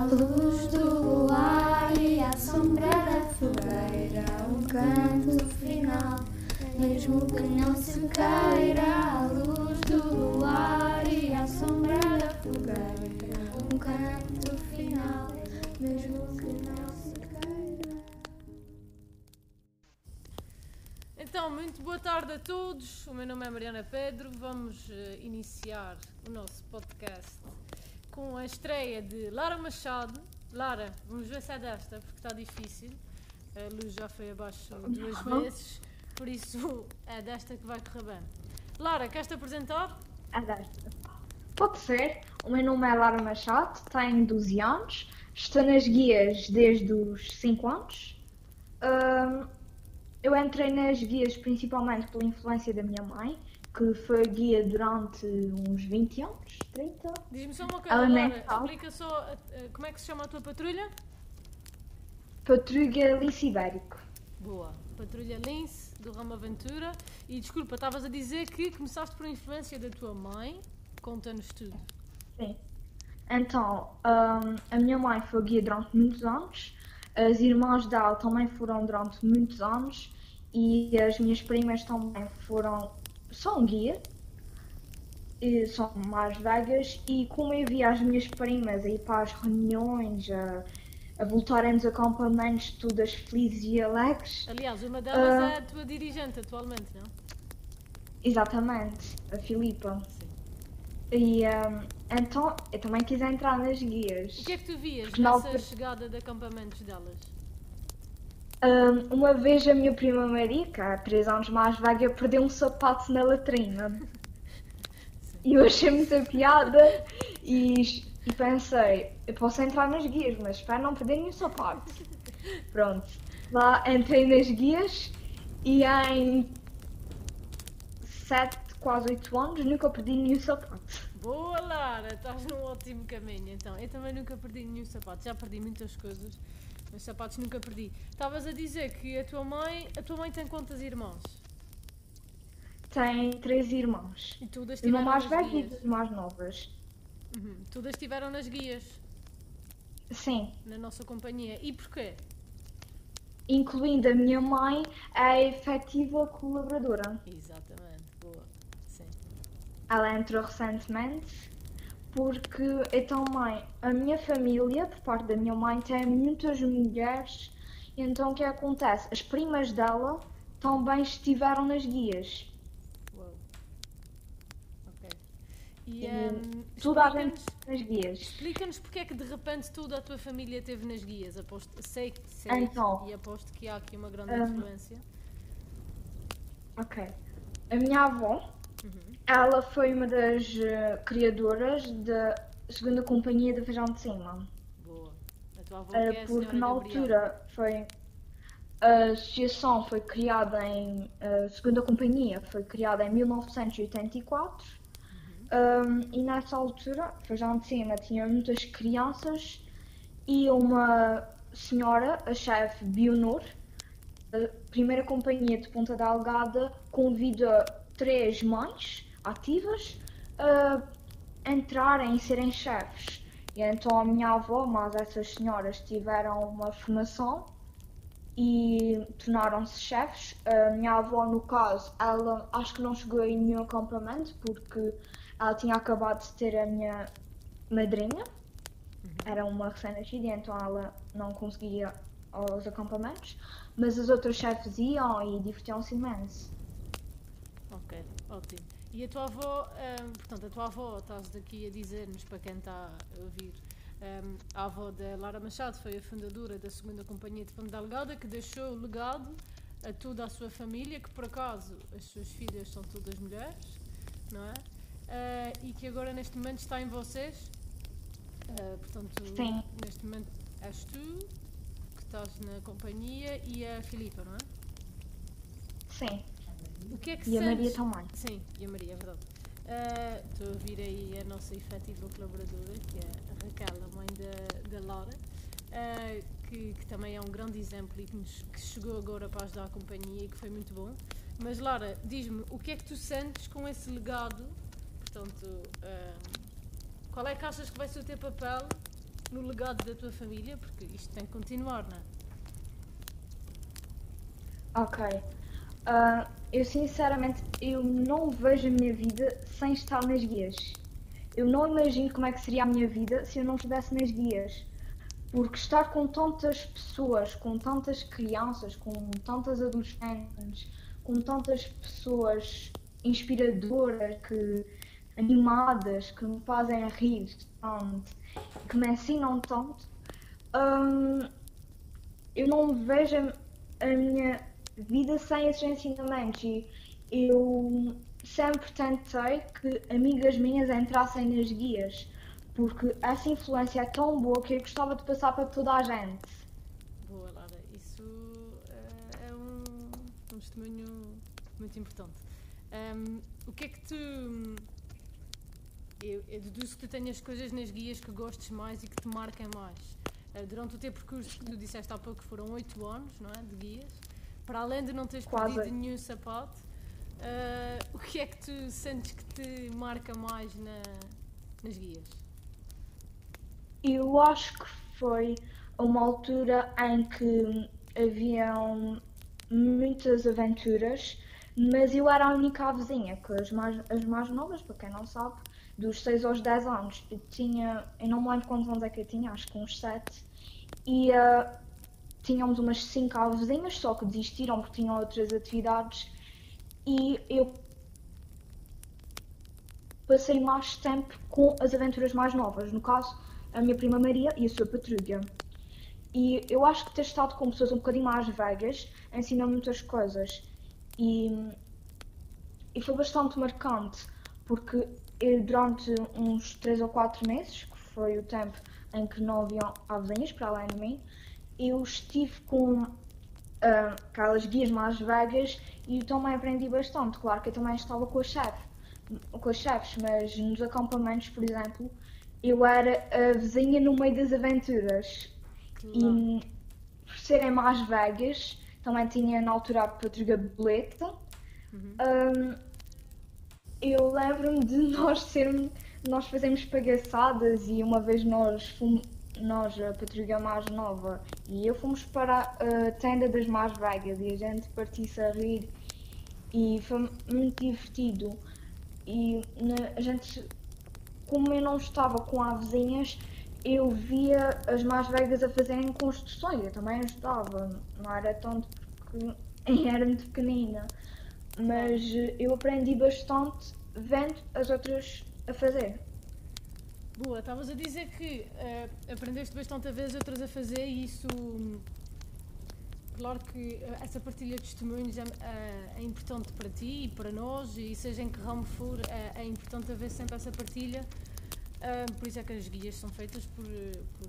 À luz do luar e à sombra da fogueira, um canto final, mesmo que não se queira. À luz do luar e à sombra da fogueira, um canto final, mesmo que não se queira. Então, muito boa tarde a todos. O meu nome é Mariana Pedro. Vamos eh, iniciar o nosso podcast com a estreia de Lara Machado. Lara, vamos ver se é desta, porque está difícil. A luz já foi abaixo duas vezes, por isso é desta que vai correr bem. Lara, queres-te apresentar? É desta. Pode ser. O meu nome é Lara Machado, tenho 12 anos, estou nas guias desde os 5 anos. Ahm, eu entrei nas guias principalmente pela influência da minha mãe, que foi guia durante uns 20 anos, 30. Diz-me só uma coisa, sabe. Explica só como é que se chama a tua patrulha? Patrulha Lince Ibérico. Boa. Patrulha Lince, do Ramo Aventura. E desculpa, estavas a dizer que começaste por influência da tua mãe. Conta-nos tudo. Sim. Então, ahm, a minha mãe foi guia durante muitos anos, as irmãs dela também foram durante muitos anos e as minhas primas também foram, são guia, e são mais velhas e como eu via as minhas primas a ir para as reuniões, a, a voltarem dos acampamentos todas felizes e alegres, Aliás, uma delas Ah. é a tua dirigente atualmente, não? exatamente, a Filipa. Sim. E ahm, então eu também quis entrar nas guias. O que é que tu vias nessa altura- chegada de acampamentos delas? Um, uma vez a minha prima Marica, há 3 anos mais velha, perdeu um sapato na latrina. E eu achei muita piada e, e pensei, eu posso entrar nas guias, mas espero não perder nenhum sapato. Pronto, lá entrei nas guias e em 7, quase 8 anos nunca perdi nenhum sapato. Boa, Lara! Estás num ótimo caminho, então. Eu também nunca perdi nenhum sapato. Já perdi muitas coisas, mas sapatos nunca perdi. Estavas a dizer que a tua mãe... A tua mãe tem quantas irmãos? Tem três irmãos. E todas Uma estiveram mais velha e guias? duas mais novas. Uhum. Todas estiveram nas guias, Sim. na nossa companhia. E porquê? incluindo a minha mãe, é efetiva colaboradora. Exatamente, boa. Sim. Ela entrou recentemente porque eu também, a minha família, por parte da minha mãe, tem muitas mulheres, então o que acontece? As primas dela também estiveram nas guias. Uau. Ok. E, ehm, Toda a gente nas guias. Explica-nos porque é que de repente toda a tua família esteve nas guias. Aposto, sei que sei Então. e aposto que há aqui uma grande Hum. influência. Ok. A minha avó, Uhum. ela foi uma das eh, criadoras da segunda companhia de Feijão de Cima. Boa. A tua avó que é a porque na altura foi a associação foi criada em a segunda companhia foi criada em 1984 Um, e nessa altura Feijão de Cima tinha muitas crianças e uma senhora a chefe Bionor a primeira companhia de Ponta Delgada convida três mães ativas a entrarem e serem chefes. E então a minha avó, mas essas senhoras tiveram uma formação e tornaram-se chefes. A minha avó, no caso, ela acho que não chegou em nenhum acampamento porque ela tinha acabado de ter a minha madrinha. Era uma recém-nascida, então ela não conseguia aos acampamentos. Mas as outras chefes iam e divertiam-se imenso. Ótimo. E a tua avó, portanto, a tua avó, estás aqui a dizer-nos para quem está a ouvir, a avó da Lara Machado foi a fundadora da segunda companhia de Ponte Delgada que deixou o legado a toda a sua família, que por acaso as suas filhas são todas mulheres, não é? Eh, e que agora neste momento está em vocês. Eh, portanto, Sim. neste momento és tu que estás na companhia e a Filipa, não é? Sim. O que é que E a sentes? Maria também. Sim, e a Maria, é verdade. Ah, Estou a ouvir aí a nossa efetiva colaboradora, que é a Raquel, a mãe da, da Laura, ah, que, que também é um grande exemplo e que, nos- que chegou agora para ajudar a companhia e que foi muito bom. Mas Laura, diz-me, o que é que tu sentes com esse legado? Portanto, ah, qual é que achas que vai ser o teu papel no legado da tua família? Porque isto tem que continuar, não é? Ok. Ah, eu sinceramente eu não vejo a minha vida sem estar nas guias. Eu não imagino como é que seria a minha vida se eu não estivesse nas guias. Porque estar com tantas pessoas, com tantas crianças, com tantas adolescentes, com tantas pessoas inspiradoras, que, animadas, que me fazem rir tanto, que me ensinam tanto, hum, eu não vejo a minha vida sem esses ensinamentos e eu sempre tentei que amigas minhas entrassem nas guias porque essa influência é tão boa que eu gostava de passar para toda a gente. Boa, Lara. Isso eh, é um, um testemunho muito importante. Um, o que é que tu. Eu, eu deduzo que tu tenhas coisas nas guias que gostes mais e que te marquem mais. Uh, durante o teu percurso, que tu disseste há pouco foram 8 anos, não é? De guias. Para além de não teres Quase. perdido nenhum sapato, uh, o que é que tu sentes que te marca mais na, nas guias? Eu acho que foi uma altura em que haviam muitas aventuras, mas eu era a única vizinha, que as mais, as mais novas, para quem não sabe, dos 6 aos 10 anos. Eu tinha, eu não me lembro quantos anos é que eu tinha, acho que uns 7. E uh, tínhamos umas 5 vizinhas, só que desistiram porque tinham outras atividades. E eu passei mais tempo com as aventuras mais novas. No caso, a minha prima Maria e a sua patrulha. E eu acho que ter estado com pessoas um bocadinho mais velhas ensina muitas coisas. E, e foi bastante marcante, porque eu, durante uns 3 ou 4 meses, que foi o tempo em que não haviam avezinhas para além de mim, eu estive com ah, aquelas guias mais velhas e eu também aprendi bastante. Claro que eu também estava com a chefe, com as chefes, mas nos acampamentos, por exemplo, eu era a vizinha no meio das aventuras. E por serem mais velhas, também tinha na altura a patrulha boleta. Um, eu lembro-me de nós sermos, nós fazemos pagaçadas e uma vez nós fomos, nós, a patrulha mais nova, e eu fomos para a tenda das mais velhas e a gente partiu-se a rir e foi muito divertido. E a gente como eu não estava com avezinhas, eu via as mais velhas a fazerem construções. Eu também ajudava, não era tanto porque era muito pequenina. Mas eu aprendi bastante vendo as outras a fazer. Boa, estavas a dizer que eh, aprendeste bastante a as outras a fazer e isso. Claro que eh, essa partilha de testemunhos é, é- é importante para ti e para nós, e seja em que ramo for, é, importante haver sempre essa partilha. Por isso é que as guias são feitas por, eh, por,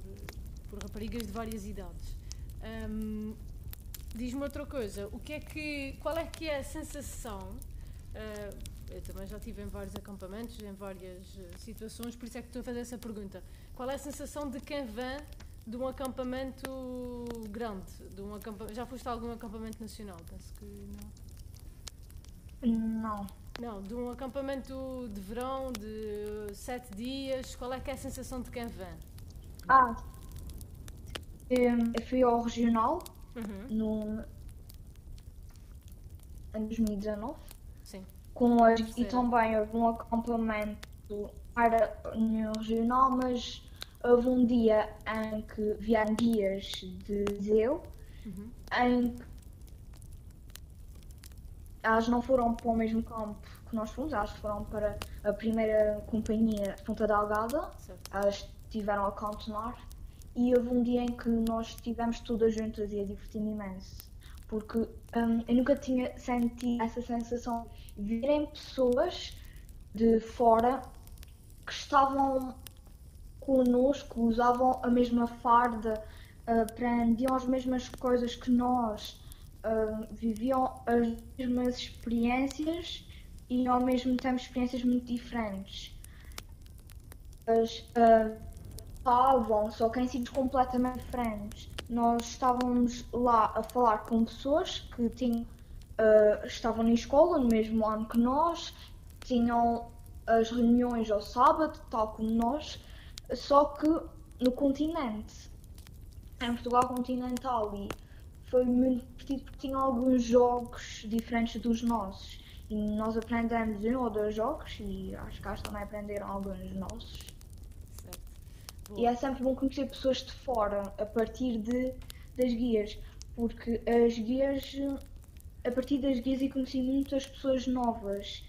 por raparigas de várias idades. Ahm, Diz-me outra coisa, o que é que, qual é que é a sensação? Eu também já estive em vários acampamentos, em várias eh, situações, por isso é que estou a fazer essa pergunta. Qual é a sensação de quem vem de um acampamento grande? De um acampa... Já foste a algum acampamento nacional? Penso que não. Não. Não, de um acampamento de verão de sete dias, qual é que é a sensação de quem vem? Ah, eu fui ao regional Uhum. no, em 2019. Sim. Com as, e também houve um acampamento para no regional, mas houve um dia em que vieram guias de Zeu, Uhum. em que elas não foram para o mesmo campo que nós fomos, elas foram para a primeira companhia Ponta Delgada, Certo. elas estiveram a cantonar e houve um dia em que nós estivemos todas juntas e eu diverti-me imenso. Porque hum, eu nunca tinha sentido essa sensação de verem pessoas de fora que estavam connosco, usavam a mesma farda, aprendiam as mesmas coisas que nós, hum, viviam as mesmas experiências e ao mesmo tempo experiências muito diferentes. As, hum, estavam, só que em sítios completamente diferentes. Nós estávamos lá a falar com pessoas que tinham, ah, estavam na escola no mesmo ano que nós, tinham as reuniões ao sábado, tal como nós, só que no continente, em Portugal continental, e foi muito divertido porque tinha alguns jogos diferentes dos nossos. E nós aprendemos um ou dois jogos e acho que eles também aprenderam alguns nossos. E é sempre bom conhecer pessoas de fora a partir de, das guias, porque as guias, a partir das guias, eu conheci muitas pessoas novas.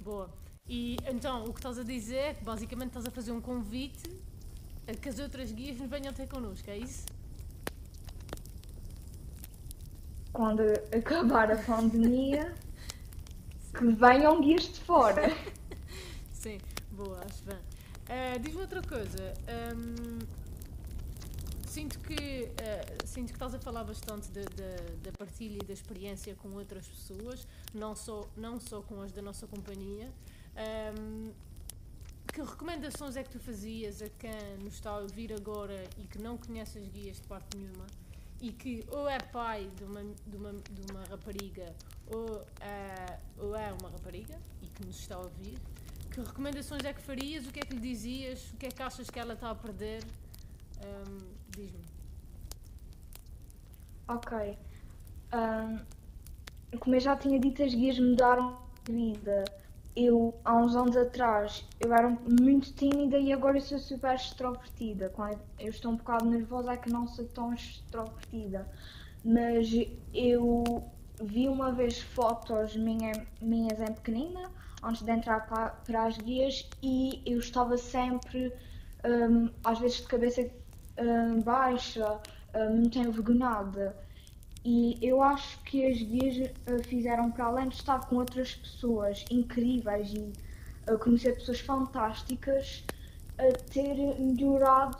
Boa. E então o que estás a dizer é que basicamente estás a fazer um convite a que as outras guias nos venham ter connosco, é isso? Quando acabar a pandemia, que venham guias de fora. Sim, boa, acho bem. Ah, Diz-me outra coisa. hum, sinto que ah, sinto que estás a falar bastante da- partilha e da experiência com outras pessoas, não só, não só com as da nossa companhia. Hum, que recomendações é que tu fazias a quem nos está a ouvir agora e que não conhece as guias de parte nenhuma e que ou é pai de uma, de uma, de uma rapariga ou, é- ou é uma rapariga e que nos está a ouvir? Que recomendações é que farias? O que é que lhe dizias? O que é que achas que ela está a perder? Hum, Diz-me. Ok. Ahm, como eu já tinha dito, as guias mudaram de vida. Eu, há uns anos atrás, eu era muito tímida e agora sou super extrovertida. Quando eu estou um bocado nervosa é que não sou tão extrovertida. Mas eu vi uma vez fotos minha, minhas em pequenina, antes de entrar para, para as guias, e eu estava sempre, ahm, às vezes de cabeça ahm, baixa, muito envergonhada. E eu acho que as guias eh, fizeram para além de estar com outras pessoas incríveis e eh, conhecer pessoas fantásticas, a ter melhorado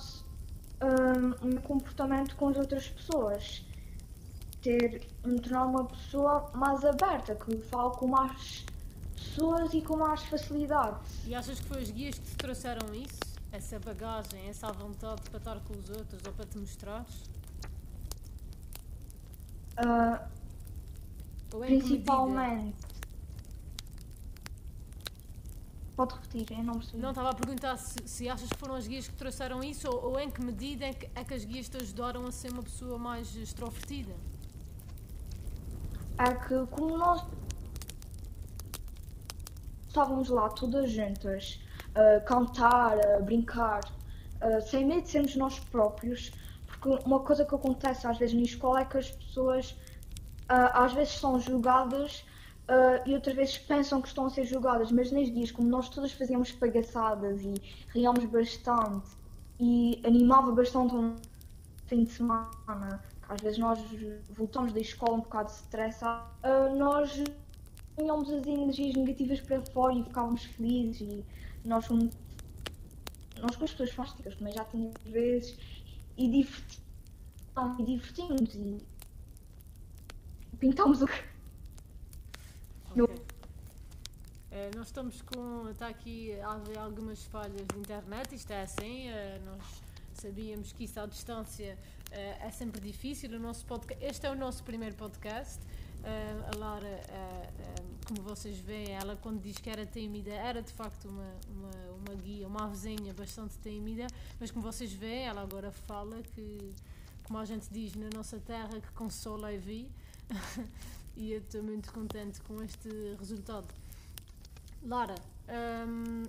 hum, o meu comportamento com as outras pessoas. Ter, me tornar uma pessoa mais aberta, que falo com mais pessoas e com mais facilidade. E achas que foi as guias que te trouxeram isso? Essa bagagem, essa vontade para estar com os outros ou para te mostrares? Ah, Ou medida? principalmente. Pode repetir, eu não percebi. Não, estava a perguntar se, se achas que foram as guias que trouxeram isso ou, ou em que medida é que, é que as guias te ajudaram a ser uma pessoa mais extrovertida? é que como nós estávamos lá todas juntas, a cantar, a brincar, sem medo de sermos nós próprios, porque uma coisa que acontece às vezes na escola é que as pessoas às vezes são julgadas e outras vezes pensam que estão a ser julgadas, mas nas dias como nós todas fazíamos palhaçadas e ríamos bastante e animava bastante um fim de semana, às vezes nós voltamos da escola um bocado estressados, ah, nós tínhamos as energias negativas para fora e ficávamos felizes e nós nós com as pessoas fantásticas também já tínhamos vezes e diverti- e divertimos e pintámos o Eu- Ok. Eh, nós estamos com. Está aqui algumas falhas de internet, isto é assim. eh, nós sabíamos que isso à distância eh, é sempre difícil. O nosso podca- este é o nosso primeiro podcast. Eh, a Lara, eh, eh, como vocês veem, ela quando diz que era tímida, era de facto uma, uma, uma guia, uma avezinha bastante tímida, mas como vocês veem, ela agora fala que, como a gente diz na nossa terra, que consola e vi. e eu estou muito contente com este resultado. Lara, hum,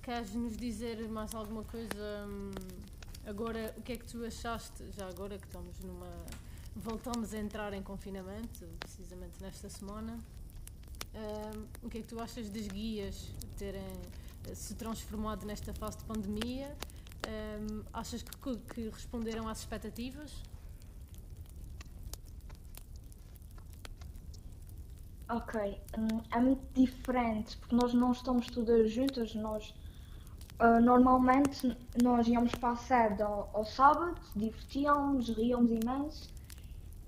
queres nos dizer mais alguma coisa? hum, agora, o que é que tu achaste, já agora que estamos numa. Voltamos a entrar em confinamento, precisamente nesta semana. o que é que tu achas das guias terem eh, se transformado nesta fase de pandemia? Achas que, que responderam às expectativas? Ok, hum, é muito diferente porque nós não estamos todas juntas, nós ah, normalmente nós íamos para a sede ao, ao sábado, divertíamos, ríamos imenso.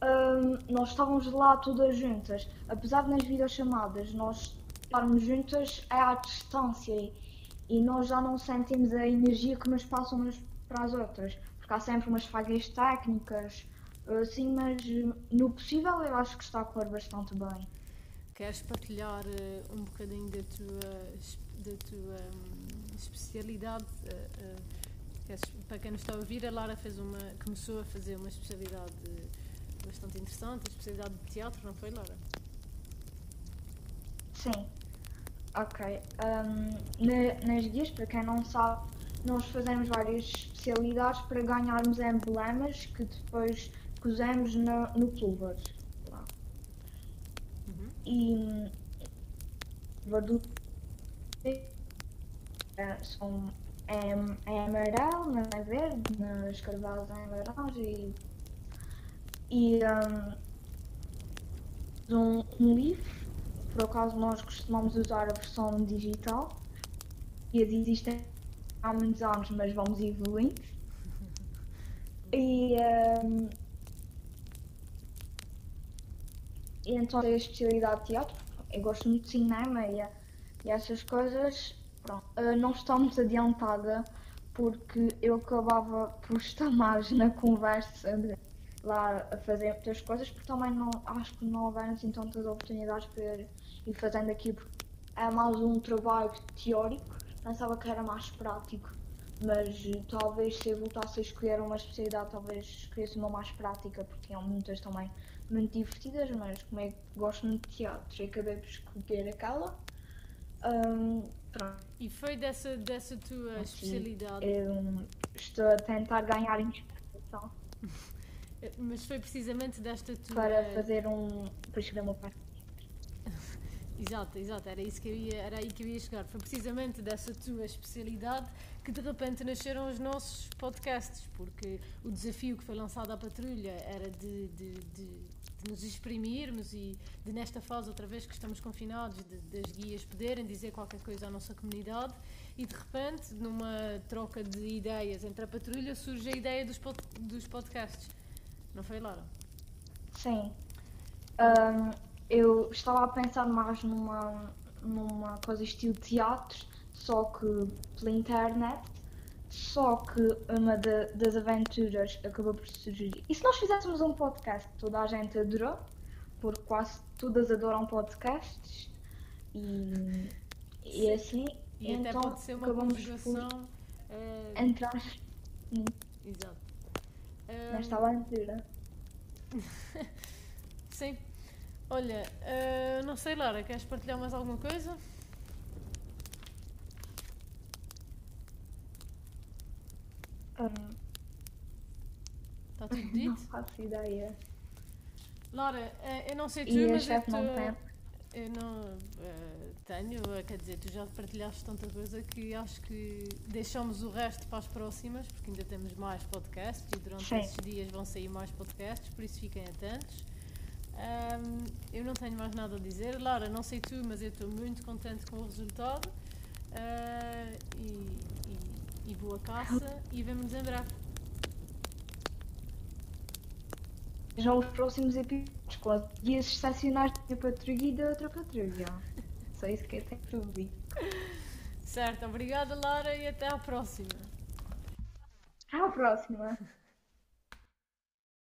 Hum, nós estávamos lá todas juntas, apesar de nas videochamadas nós estarmos juntas é à distância e, nós já não sentimos a energia que nos passam umas para as outras, porque há sempre umas falhas técnicas, assim, mas no possível eu acho que está a correr bastante bem. Queres partilhar eh, um bocadinho da tua, da tua hum, especialidade? eh, eh, Para quem nos está a ouvir, a Lara fez uma, começou a fazer uma especialidade bastante interessante, a especialidade de teatro, não foi, Lara? Sim. Ok. Um, na, nas guias, para quem não sabe, nós fazemos várias especialidades para ganharmos emblemas que depois pusemos no, no pulver. Uhum. E do são é, é amarelo, não é verde, nas carvalhas é laranja e, e um, um, livro. Por acaso nós costumamos usar a versão digital e as existem há muitos anos, mas vamos evoluindo. E, um, e então a especialidade de teatro, eu gosto muito de cinema e, e essas coisas. Pronto, uh, não muito adiantada porque eu acabava por estar mais na conversa de, lá a fazer muitas coisas, porque também não, acho que não houveram assim tantas oportunidades para ir fazendo aqui, porque é mais um trabalho teórico, pensava que era mais prático, mas talvez se eu voltasse a escolher uma especialidade, talvez escolhesse uma mais prática, porque tinham muitas também muito divertidas, mas como é que gosto muito de teatro, acabei por escolher aquela. Um, e foi dessa, dessa tua assim, especialidade? Estou a tentar ganhar inspiração. Mas foi precisamente desta tua. Para fazer um. para escrever uma parte. Exato, exato, era, isso que eu ia, era aí que eu ia chegar. Foi precisamente dessa tua especialidade que de repente nasceram os nossos podcasts, porque o desafio que foi lançado à patrulha era de, de, de, de nos exprimirmos e de nesta fase, outra vez que estamos confinados, das guias poderem dizer qualquer coisa à nossa comunidade e de repente, numa troca de ideias entre a patrulha, surge a ideia dos, pod, dos podcasts. Não foi, Lara? Sim. Um, eu estava a pensar mais numa, numa coisa estilo teatro, só que pela internet, só que uma de, das aventuras acabou por sugerir. E se nós fizéssemos um podcast, toda a gente adorou, porque quase todas adoram podcasts, e, e assim, e então até pode ser uma acabamos por uh... entrar Exato. Nesta aventura. Sim. Olha, uh, não sei, Lara, queres partilhar mais alguma coisa? Um, Está tudo dito? Não faço ideia. Lara, uh, eu não sei tu, e mas eu, não eu não uh, tenho, quer dizer, tu já partilhaste tanta coisa que acho que deixamos o resto para as próximas, porque ainda temos mais podcasts e durante Sim. esses dias vão sair mais podcasts, por isso fiquem atentos. Um, eu não tenho mais nada a dizer. Lara, não sei tu, mas eu estou muito contente com o resultado. Uh, e, e, e, boa caça e vemos-nos em breve. Já os próximos episódios com as guias estacionais de patrulha e da outra patrulha. Só isso que eu tenho para ouvir. Certo, obrigada Lara e até à próxima. Até à próxima.